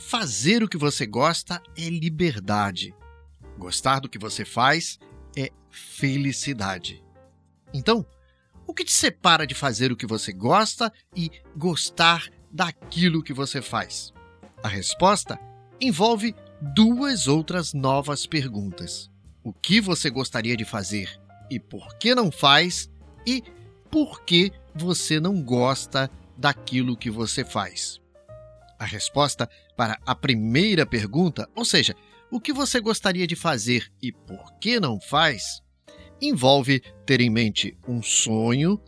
fazer o que você gosta é liberdade. Gostar do que você faz é felicidade. Então, o que te separa de fazer o que você gosta e gostar daquilo que você faz? A resposta envolve duas outras novas perguntas: o que você gostaria de fazer e por que não faz, e por que você não gosta daquilo que você faz. A resposta para a primeira pergunta, ou seja, o que você gostaria de fazer e por que não faz, envolve ter em mente um sonho,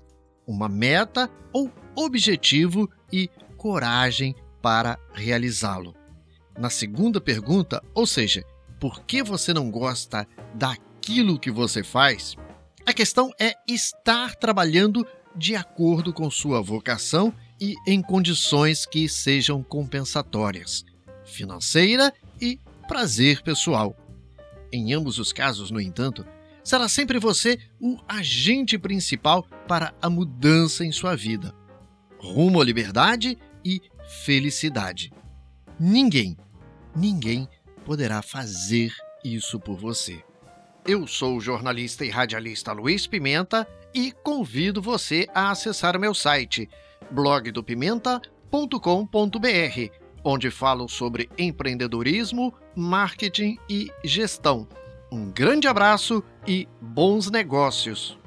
uma meta ou objetivo e coragem para realizá-lo. Na segunda pergunta, ou seja, por que você não gosta daquilo que você faz, a questão é estar trabalhando de acordo com sua vocação e em condições que sejam compensatórias, financeira e prazer pessoal. Em ambos os casos, no entanto, será sempre você o agente principal para a mudança em sua vida, rumo à liberdade e felicidade. Ninguém, ninguém poderá fazer isso por você. Eu sou o jornalista e radialista Luiz Pimenta e convido você a acessar meu site blogdopimenta.com.br, onde falo sobre empreendedorismo, marketing e gestão. Um grande abraço e bons negócios!